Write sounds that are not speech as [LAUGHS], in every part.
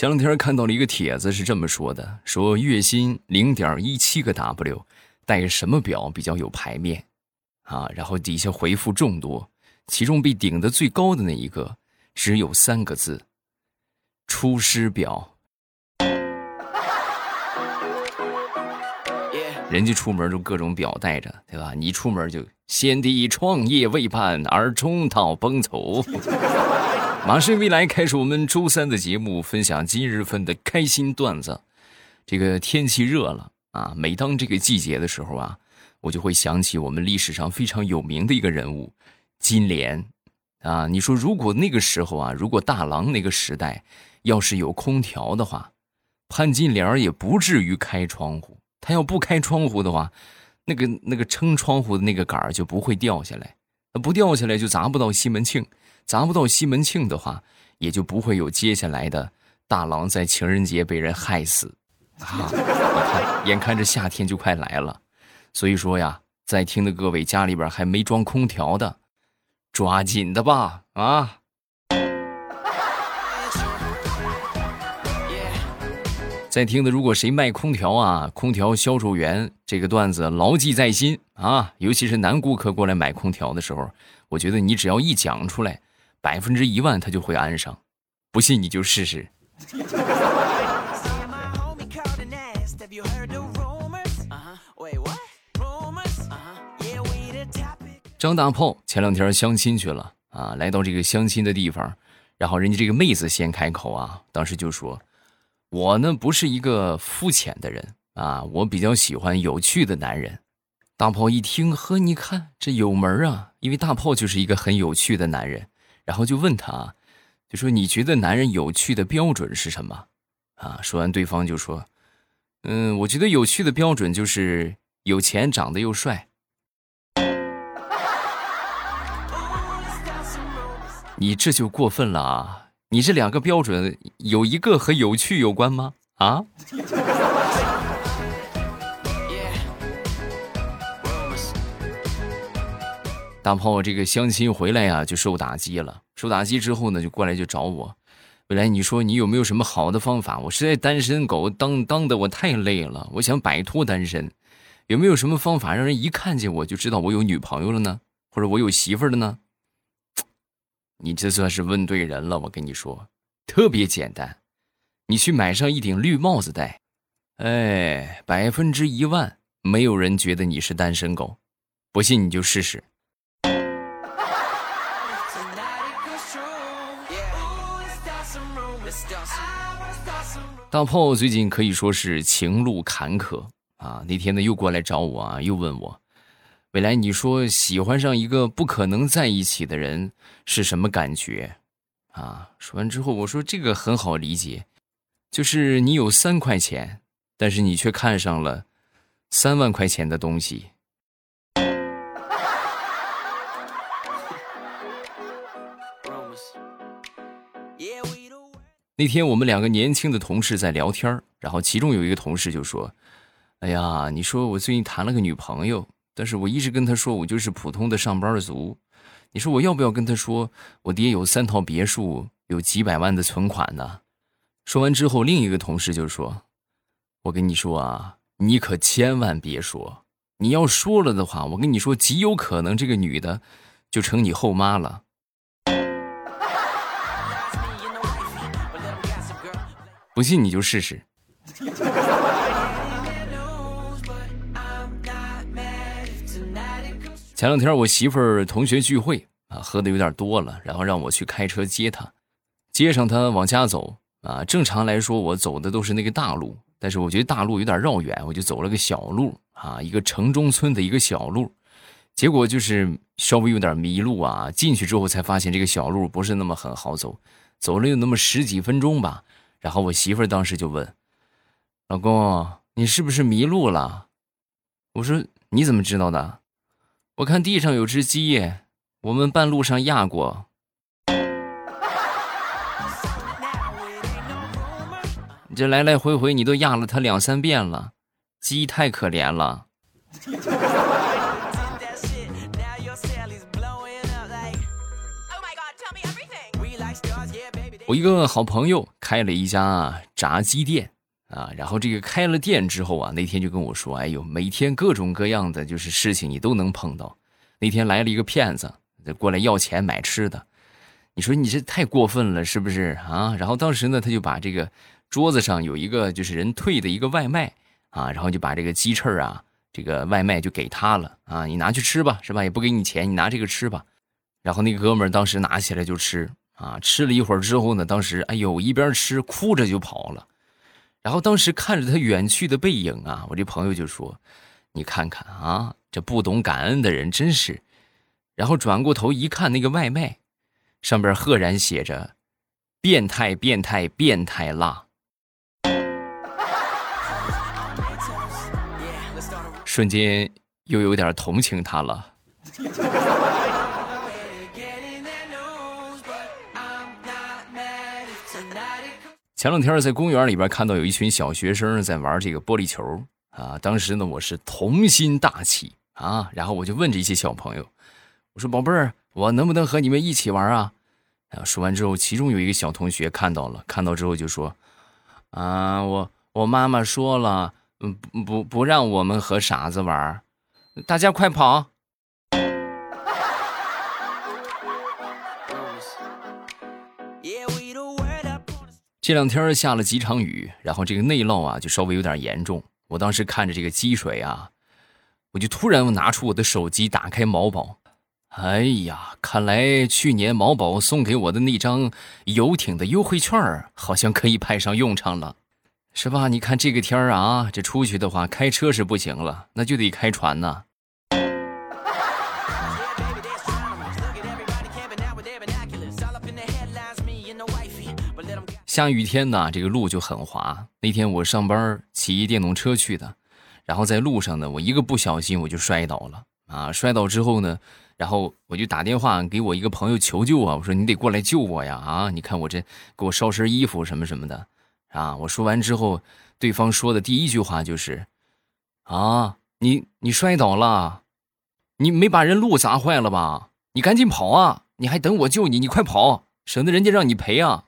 前两天看到了一个帖子，是这么说的：说月薪零点一七个 W，戴什么表比较有排面？啊，然后底下回复众多，其中被顶的最高的那一个只有三个字：出师表。人家出门就各种表带着，对吧？你出门就先帝创业未半而中道崩殂。马上未来开始我们周三的节目，分享今日份的开心段子。这个天气热了啊，每当这个季节的时候啊，我就会想起我们历史上非常有名的一个人物金莲啊。你说如果那个时候啊，如果大郎那个时代要是有空调的话，潘金莲也不至于开窗户。他要不开窗户的话，那个那个撑窗户的那个杆儿就不会掉下来，不掉下来就砸不到西门庆，砸不到西门庆的话，也就不会有接下来的大郎在情人节被人害死啊！你看，眼看着夏天就快来了，所以说呀，在听的各位家里边还没装空调的，抓紧的吧啊！在听的，如果谁卖空调啊，空调销售员这个段子牢记在心啊！尤其是男顾客过来买空调的时候，我觉得你只要一讲出来，百分之一万他就会安上。不信你就试试。张大炮前两天相亲去了啊，来到这个相亲的地方，然后人家这个妹子先开口啊，当时就说。我呢不是一个肤浅的人啊，我比较喜欢有趣的男人。大炮一听，呵，你看这有门啊，因为大炮就是一个很有趣的男人。然后就问他，就说你觉得男人有趣的标准是什么？啊，说完对方就说，嗯，我觉得有趣的标准就是有钱、长得又帅。你这就过分了啊！你这两个标准有一个和有趣有关吗？啊？大炮这个相亲回来呀，就受打击了。受打击之后呢，就过来就找我。未来你说你有没有什么好的方法？我实在单身狗当当的我太累了，我想摆脱单身，有没有什么方法让人一看见我就知道我有女朋友了呢？或者我有媳妇儿了呢？你这算是问对人了，我跟你说，特别简单，你去买上一顶绿帽子戴，哎，百分之一万没有人觉得你是单身狗，不信你就试试。[LAUGHS] 大炮最近可以说是情路坎坷啊，那天呢又过来找我啊，又问我。未来，你说喜欢上一个不可能在一起的人是什么感觉？啊！说完之后，我说这个很好理解，就是你有三块钱，但是你却看上了三万块钱的东西。那天我们两个年轻的同事在聊天然后其中有一个同事就说：“哎呀，你说我最近谈了个女朋友。”但是我一直跟她说，我就是普通的上班族。你说我要不要跟她说，我爹有三套别墅，有几百万的存款呢？说完之后，另一个同事就说：“我跟你说啊，你可千万别说。你要说了的话，我跟你说，极有可能这个女的就成你后妈了。不信你就试试。”前两天我媳妇儿同学聚会啊，喝的有点多了，然后让我去开车接她，接上她往家走啊。正常来说，我走的都是那个大路，但是我觉得大路有点绕远，我就走了个小路啊，一个城中村的一个小路。结果就是稍微有点迷路啊，进去之后才发现这个小路不是那么很好走，走了有那么十几分钟吧。然后我媳妇儿当时就问：“老公，你是不是迷路了？”我说：“你怎么知道的？”我看地上有只鸡，我们半路上压过。你这来来回回，你都压了它两三遍了，鸡太可怜了。我一个好朋友开了一家炸鸡店啊，然后这个开了店之后啊，那天就跟我说：“哎呦，每天各种各样的就是事情你都能碰到。”那天来了一个骗子，过来要钱买吃的，你说你这太过分了，是不是啊？然后当时呢，他就把这个桌子上有一个就是人退的一个外卖啊，然后就把这个鸡翅啊，这个外卖就给他了啊，你拿去吃吧，是吧？也不给你钱，你拿这个吃吧。然后那哥们儿当时拿起来就吃。啊，吃了一会儿之后呢，当时哎呦，一边吃哭着就跑了。然后当时看着他远去的背影啊，我这朋友就说：“你看看啊，这不懂感恩的人真是。”然后转过头一看，那个外卖上边赫然写着：“变态，变态，变态辣。”瞬间又有点同情他了。前两天在公园里边看到有一群小学生在玩这个玻璃球啊，当时呢我是童心大起啊，然后我就问这些小朋友，我说宝贝儿，我能不能和你们一起玩啊？啊说完之后，其中有一个小同学看到了，看到之后就说，啊，我我妈妈说了，嗯不不不让我们和傻子玩，大家快跑。这两天下了几场雨，然后这个内涝啊就稍微有点严重。我当时看着这个积水啊，我就突然拿出我的手机，打开某宝。哎呀，看来去年某宝送给我的那张游艇的优惠券好像可以派上用场了，是吧？你看这个天啊，这出去的话开车是不行了，那就得开船呢。下雨天呢，这个路就很滑。那天我上班骑电动车去的，然后在路上呢，我一个不小心我就摔倒了啊！摔倒之后呢，然后我就打电话给我一个朋友求救啊！我说你得过来救我呀！啊，你看我这给我捎身衣服什么什么的啊！我说完之后，对方说的第一句话就是：“啊，你你摔倒了，你没把人路砸坏了吧？你赶紧跑啊！你还等我救你？你快跑，省得人家让你赔啊！”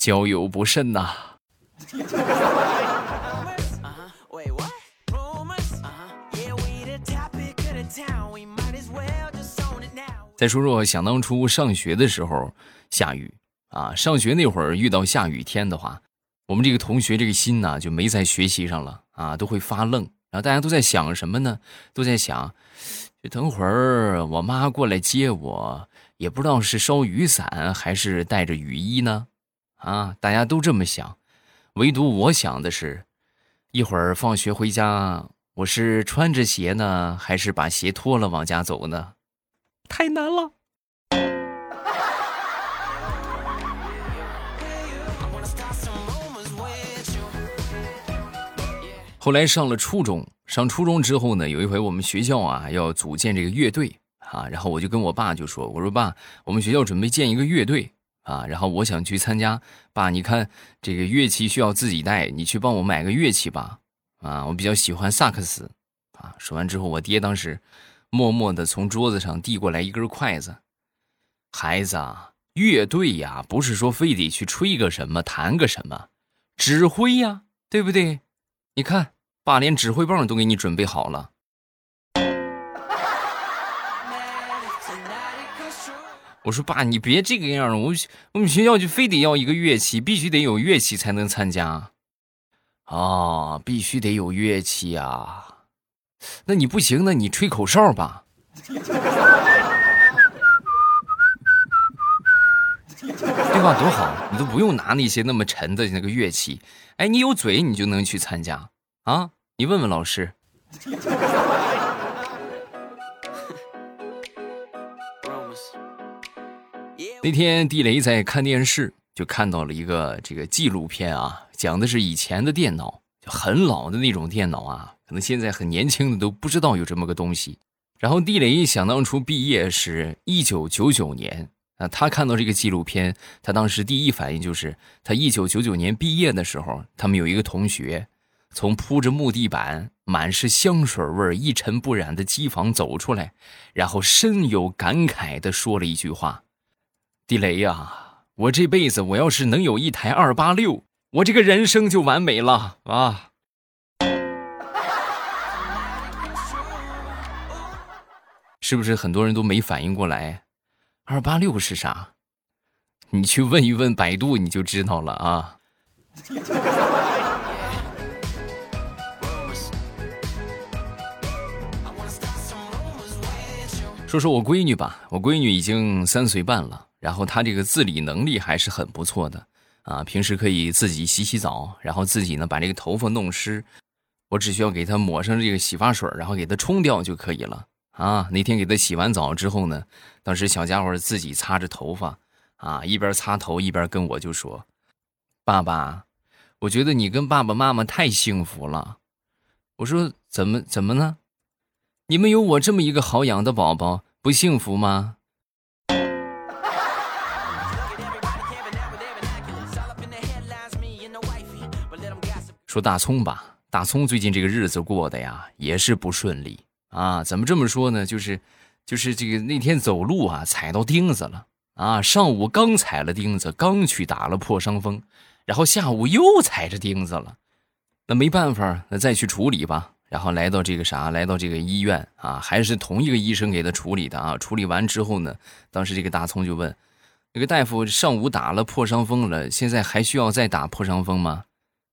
交友不慎呐。再说说想当初上学的时候下雨啊，上学那会儿遇到下雨天的话，我们这个同学这个心呢就没在学习上了啊，都会发愣。然后大家都在想什么呢？都在想，就等会儿我妈过来接我，也不知道是烧雨伞还是带着雨衣呢。啊，大家都这么想，唯独我想的是，一会儿放学回家，我是穿着鞋呢，还是把鞋脱了往家走呢？太难了。后来上了初中，上初中之后呢，有一回我们学校啊要组建这个乐队啊，然后我就跟我爸就说：“我说爸，我们学校准备建一个乐队。”啊，然后我想去参加，爸，你看这个乐器需要自己带，你去帮我买个乐器吧。啊，我比较喜欢萨克斯。啊，说完之后，我爹当时默默的从桌子上递过来一根筷子。孩子，啊乐队呀，不是说非得去吹个什么，弹个什么，指挥呀，对不对？你看，爸连指挥棒都给你准备好了。我说爸，你别这个样我我们学校就非得要一个乐器，必须得有乐器才能参加。啊，必须得有乐器呀。那你不行，那你吹口哨吧。[LAUGHS] 对吧？多好，你都不用拿那些那么沉的那个乐器。哎，你有嘴，你就能去参加啊。你问问老师。那天地雷在看电视，就看到了一个这个纪录片啊，讲的是以前的电脑，就很老的那种电脑啊，可能现在很年轻的都不知道有这么个东西。然后地雷想当初毕业是一九九九年啊，他看到这个纪录片，他当时第一反应就是他一九九九年毕业的时候，他们有一个同学，从铺着木地板、满是香水味、一尘不染的机房走出来，然后深有感慨地说了一句话：“地雷呀，我这辈子我要是能有一台二八六，我这个人生就完美了啊！” [LAUGHS] 是不是很多人都没反应过来？二八六是啥？你去问一问百度，你就知道了啊。说说我闺女吧，我闺女已经三岁半了，然后他这个自理能力还是很不错的啊，平时可以自己洗洗澡，然后自己呢把这个头发弄湿，我只需要给他抹上这个洗发水，然后给他冲掉就可以了啊。那天给他洗完澡之后呢，当时小家伙自己擦着头发啊，一边擦头一边跟我就说：“爸爸。”我觉得你跟爸爸妈妈太幸福了，我说怎么怎么呢？你们有我这么一个好养的宝宝，不幸福吗？说大葱吧，大葱最近这个日子过得呀也是不顺利啊。怎么这么说呢？就是，就是这个那天走路啊踩到钉子了啊。上午刚踩了钉子，刚去打了破伤风。然后下午又踩着钉子了，那没办法，那再去处理吧。然后来到这个啥，来到这个医院啊，还是同一个医生给他处理的啊。处理完之后呢，当时这个大葱就问，那个大夫上午打了破伤风了，现在还需要再打破伤风吗？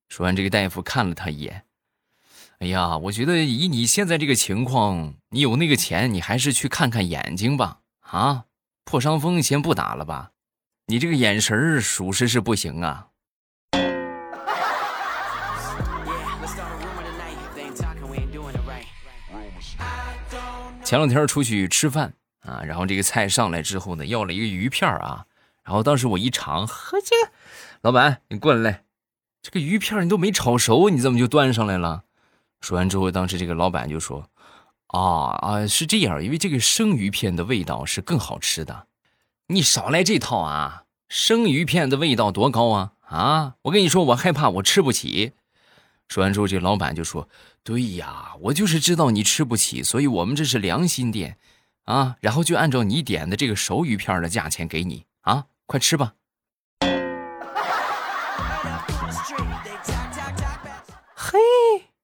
说完，这个大夫看了他一眼，哎呀，我觉得以你现在这个情况，你有那个钱，你还是去看看眼睛吧。啊，破伤风先不打了吧，你这个眼神属实是不行啊。前两天出去吃饭啊，然后这个菜上来之后呢，要了一个鱼片啊，然后当时我一尝，呵，这个老板你过来，这个鱼片你都没炒熟，你怎么就端上来了？说完之后，当时这个老板就说：“啊啊，是这样，因为这个生鱼片的味道是更好吃的，你少来这套啊！生鱼片的味道多高啊啊！我跟你说，我害怕我吃不起。”说完之后，这老板就说。对呀，我就是知道你吃不起，所以我们这是良心店，啊，然后就按照你点的这个熟鱼片的价钱给你啊，快吃吧。嘿，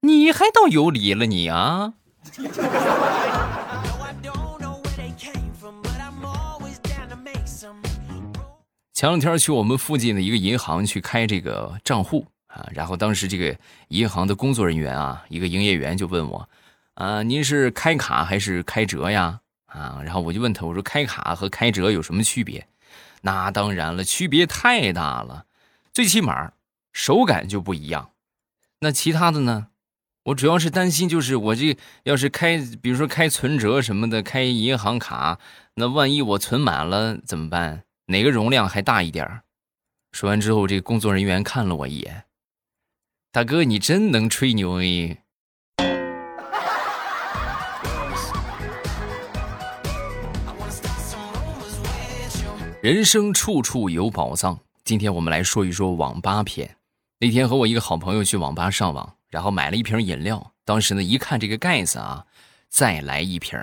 你还倒有理了你啊！前两天去我们附近的一个银行去开这个账户。啊，然后当时这个银行的工作人员啊，一个营业员就问我，啊，您是开卡还是开折呀？啊，然后我就问他，我说开卡和开折有什么区别？那当然了，区别太大了，最起码手感就不一样。那其他的呢？我主要是担心，就是我这要是开，比如说开存折什么的，开银行卡，那万一我存满了怎么办？哪个容量还大一点说完之后，这个工作人员看了我一眼。大哥，你真能吹牛诶！人生处处有宝藏。今天我们来说一说网吧篇。那天和我一个好朋友去网吧上网，然后买了一瓶饮料。当时呢，一看这个盖子啊，再来一瓶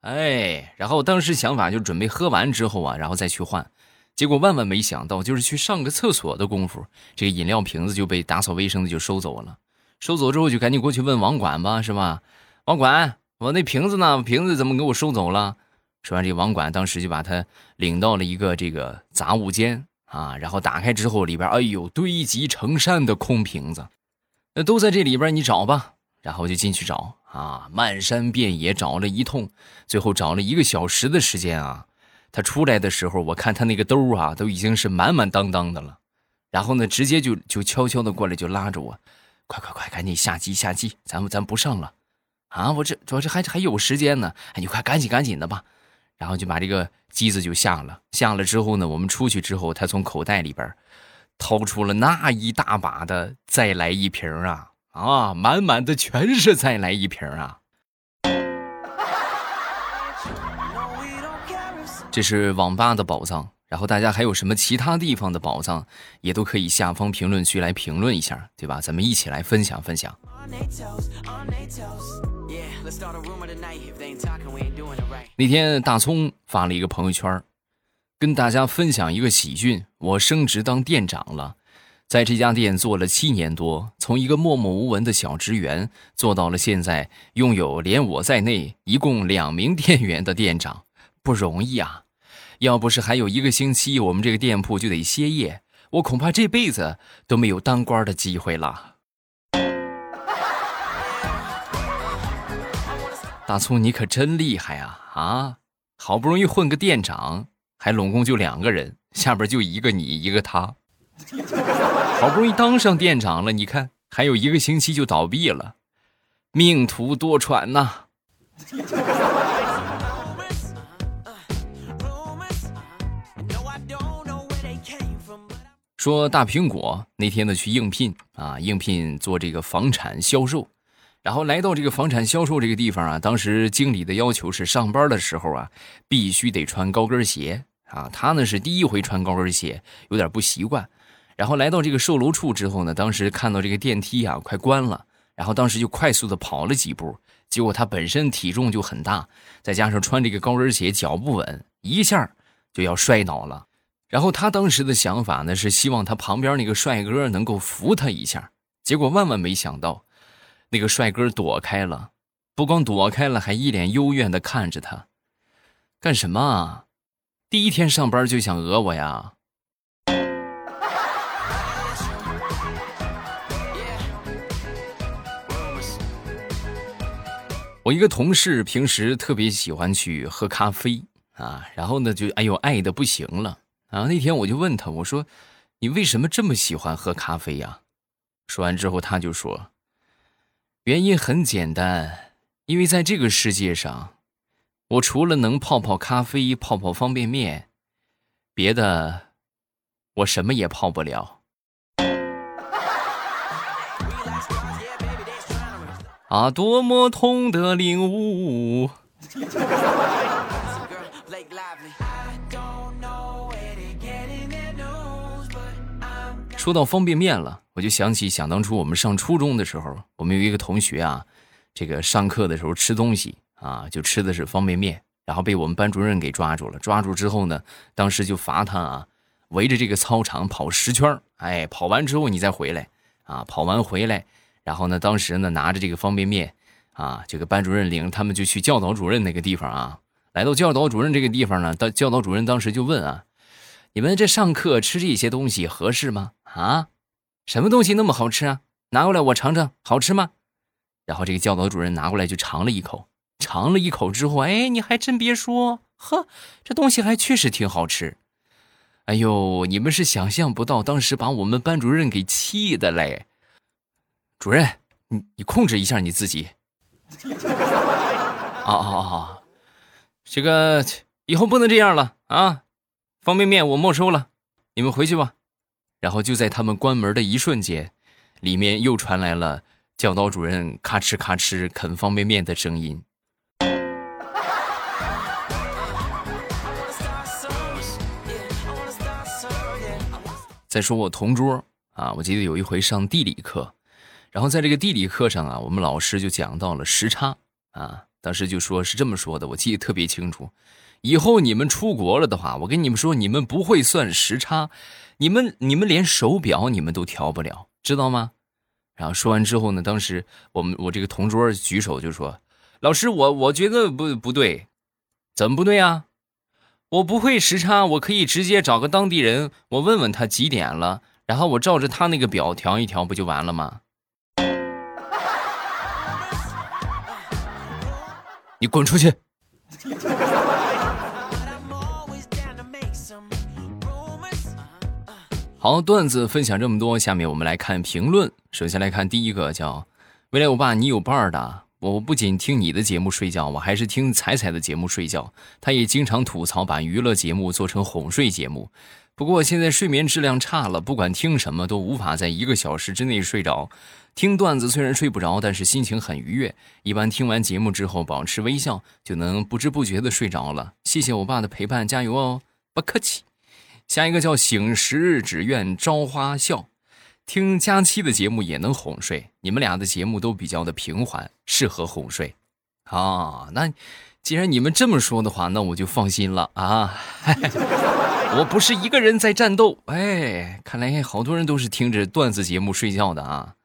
哎，然后当时想法就准备喝完之后啊，然后再去换。结果万万没想到，就是去上个厕所的功夫，这个饮料瓶子就被打扫卫生的就收走了。收走之后，就赶紧过去问网管吧，是吧？网管，我那瓶子呢？瓶子怎么给我收走了？说完，这网管当时就把他领到了一个这个杂物间啊，然后打开之后，里边哎呦堆积成山的空瓶子，那都在这里边，你找吧。然后就进去找啊，漫山遍野找了一通，最后找了一个小时的时间啊。他出来的时候，我看他那个兜啊，都已经是满满当当的了。然后呢，直接就就悄悄的过来，就拉着我，快快快，赶紧下机下机，咱们咱不上了，啊，我这主要是还还有时间呢，哎，你快赶紧赶紧的吧。然后就把这个机子就下了，下了之后呢，我们出去之后，他从口袋里边掏出了那一大把的再来一瓶啊啊，满满的全是再来一瓶啊。这是网吧的宝藏，然后大家还有什么其他地方的宝藏，也都可以下方评论区来评论一下，对吧？咱们一起来分享分享。那天大葱发了一个朋友圈，跟大家分享一个喜讯：我升职当店长了，在这家店做了七年多，从一个默默无闻的小职员做到了现在拥有连我在内一共两名店员的店长，不容易啊！要不是还有一个星期，我们这个店铺就得歇业，我恐怕这辈子都没有当官的机会了。大葱，你可真厉害啊！啊，好不容易混个店长，还拢共就两个人，下边就一个你，一个他，好不容易当上店长了，你看还有一个星期就倒闭了，命途多舛呐。说大苹果那天呢去应聘啊，应聘做这个房产销售，然后来到这个房产销售这个地方啊，当时经理的要求是上班的时候啊，必须得穿高跟鞋啊。他呢是第一回穿高跟鞋，有点不习惯。然后来到这个售楼处之后呢，当时看到这个电梯啊快关了，然后当时就快速的跑了几步，结果他本身体重就很大，再加上穿这个高跟鞋脚不稳，一下就要摔倒了。然后他当时的想法呢，是希望他旁边那个帅哥能够扶他一下。结果万万没想到，那个帅哥躲开了，不光躲开了，还一脸幽怨的看着他。干什么啊？第一天上班就想讹我呀？我一个同事平时特别喜欢去喝咖啡啊，然后呢就哎呦爱的不行了。啊，那天我就问他，我说：“你为什么这么喜欢喝咖啡呀？”说完之后，他就说：“原因很简单，因为在这个世界上，我除了能泡泡咖啡、泡泡方便面，别的我什么也泡不了。”啊，多么痛的领悟！说到方便面了，我就想起想当初我们上初中的时候，我们有一个同学啊，这个上课的时候吃东西啊，就吃的是方便面，然后被我们班主任给抓住了。抓住之后呢，当时就罚他啊，围着这个操场跑十圈哎，跑完之后你再回来啊，跑完回来，然后呢，当时呢拿着这个方便面啊，这个班主任领他们就去教导主任那个地方啊。来到教导主任这个地方呢，当教导主任当时就问啊。你们这上课吃这些东西合适吗？啊，什么东西那么好吃啊？拿过来我尝尝，好吃吗？然后这个教导主任拿过来就尝了一口，尝了一口之后，哎，你还真别说，呵，这东西还确实挺好吃。哎呦，你们是想象不到，当时把我们班主任给气的嘞。主任，你你控制一下你自己。啊啊啊！这个以后不能这样了啊！方便面我没收了，你们回去吧。然后就在他们关门的一瞬间，里面又传来了教导主任咔哧咔哧啃方便面的声音。再说我同桌啊，我记得有一回上地理课，然后在这个地理课上啊，我们老师就讲到了时差啊，当时就说是这么说的，我记得特别清楚。以后你们出国了的话，我跟你们说，你们不会算时差，你们你们连手表你们都调不了，知道吗？然后说完之后呢，当时我们我这个同桌举手就说：“老师，我我觉得不不对，怎么不对啊？我不会时差，我可以直接找个当地人，我问问他几点了，然后我照着他那个表调一调，不就完了吗？你滚出去！”好，段子分享这么多，下面我们来看评论。首先来看第一个，叫未来欧巴，你有伴儿的。我不仅听你的节目睡觉，我还是听彩彩的节目睡觉。他也经常吐槽把娱乐节目做成哄睡节目。不过现在睡眠质量差了，不管听什么都无法在一个小时之内睡着。听段子虽然睡不着，但是心情很愉悦。一般听完节目之后，保持微笑就能不知不觉的睡着了。谢谢我爸的陪伴，加油哦！不客气。下一个叫醒时只愿朝花笑，听佳期的节目也能哄睡。你们俩的节目都比较的平缓，适合哄睡。啊，那既然你们这么说的话，那我就放心了啊。[LAUGHS] 我不是一个人在战斗，哎，看来好多人都是听着段子节目睡觉的啊。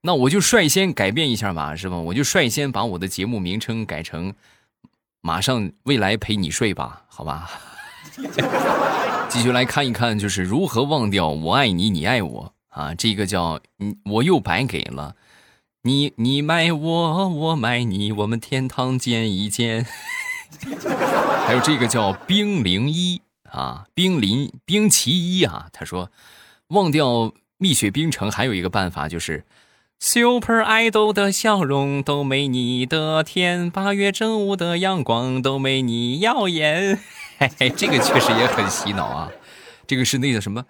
那我就率先改变一下吧，是吧？我就率先把我的节目名称改成“马上未来陪你睡”吧，好吧？[LAUGHS] 继续来看一看，就是如何忘掉“我爱你，你爱我”啊？这个叫“你我又白给了你，你买我，我买你，我们天堂见一见”。[LAUGHS] 还有这个叫“冰零一”啊，“冰零冰奇一”啊，他说忘掉蜜雪冰城还有一个办法就是。Super Idol 的笑容都没你的甜，八月正午的阳光都没你耀眼。嘿嘿，这个确实也很洗脑啊。这个是那个什么，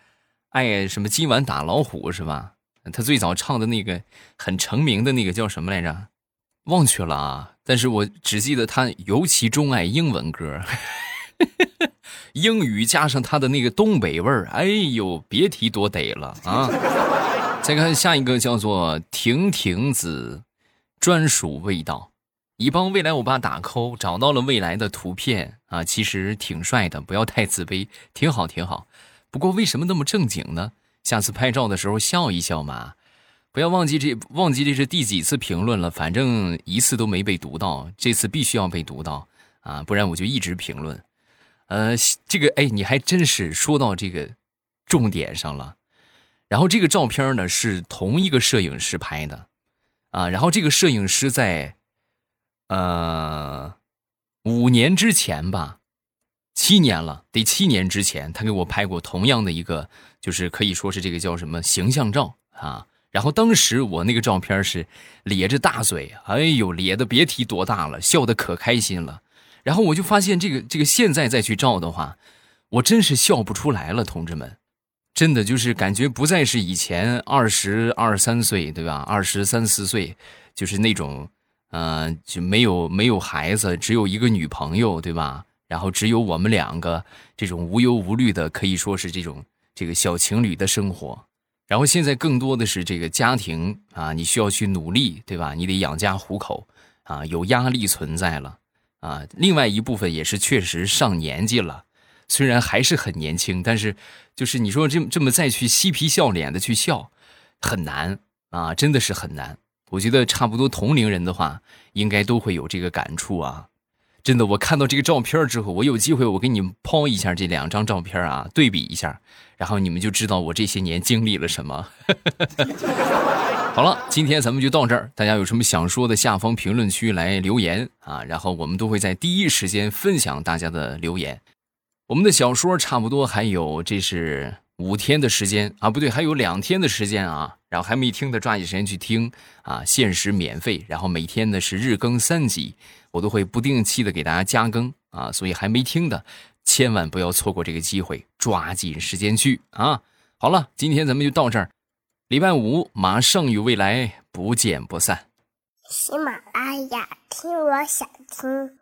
哎，什么今晚打老虎是吧？他最早唱的那个很成名的那个叫什么来着？忘却了啊。但是我只记得他尤其钟爱英文歌，[LAUGHS] 英语加上他的那个东北味儿，哎呦，别提多得了啊。再看下一个，叫做婷婷子，专属味道。一帮未来欧巴打 call，找到了未来的图片啊，其实挺帅的，不要太自卑，挺好挺好。不过为什么那么正经呢？下次拍照的时候笑一笑嘛。不要忘记这忘记这是第几次评论了，反正一次都没被读到，这次必须要被读到啊，不然我就一直评论。呃，这个哎，你还真是说到这个重点上了。然后这个照片呢是同一个摄影师拍的，啊，然后这个摄影师在，呃，五年之前吧，七年了，得七年之前，他给我拍过同样的一个，就是可以说是这个叫什么形象照啊。然后当时我那个照片是咧着大嘴，哎呦，咧的别提多大了，笑的可开心了。然后我就发现这个这个现在再去照的话，我真是笑不出来了，同志们。真的就是感觉不再是以前二十二三岁，对吧？二十三四岁，就是那种，呃，就没有没有孩子，只有一个女朋友，对吧？然后只有我们两个这种无忧无虑的，可以说是这种这个小情侣的生活。然后现在更多的是这个家庭啊，你需要去努力，对吧？你得养家糊口啊，有压力存在了啊。另外一部分也是确实上年纪了。虽然还是很年轻，但是就是你说这这么再去嬉皮笑脸的去笑，很难啊，真的是很难。我觉得差不多同龄人的话，应该都会有这个感触啊。真的，我看到这个照片之后，我有机会我给你们抛一下这两张照片啊，对比一下，然后你们就知道我这些年经历了什么。[LAUGHS] 好了，今天咱们就到这儿，大家有什么想说的，下方评论区来留言啊，然后我们都会在第一时间分享大家的留言。我们的小说差不多还有，这是五天的时间啊，不对，还有两天的时间啊。然后还没听的，抓紧时间去听啊，限时免费。然后每天呢是日更三集，我都会不定期的给大家加更啊。所以还没听的，千万不要错过这个机会，抓紧时间去啊。好了，今天咱们就到这儿，礼拜五马上与未来不见不散。喜马拉雅，听我想听。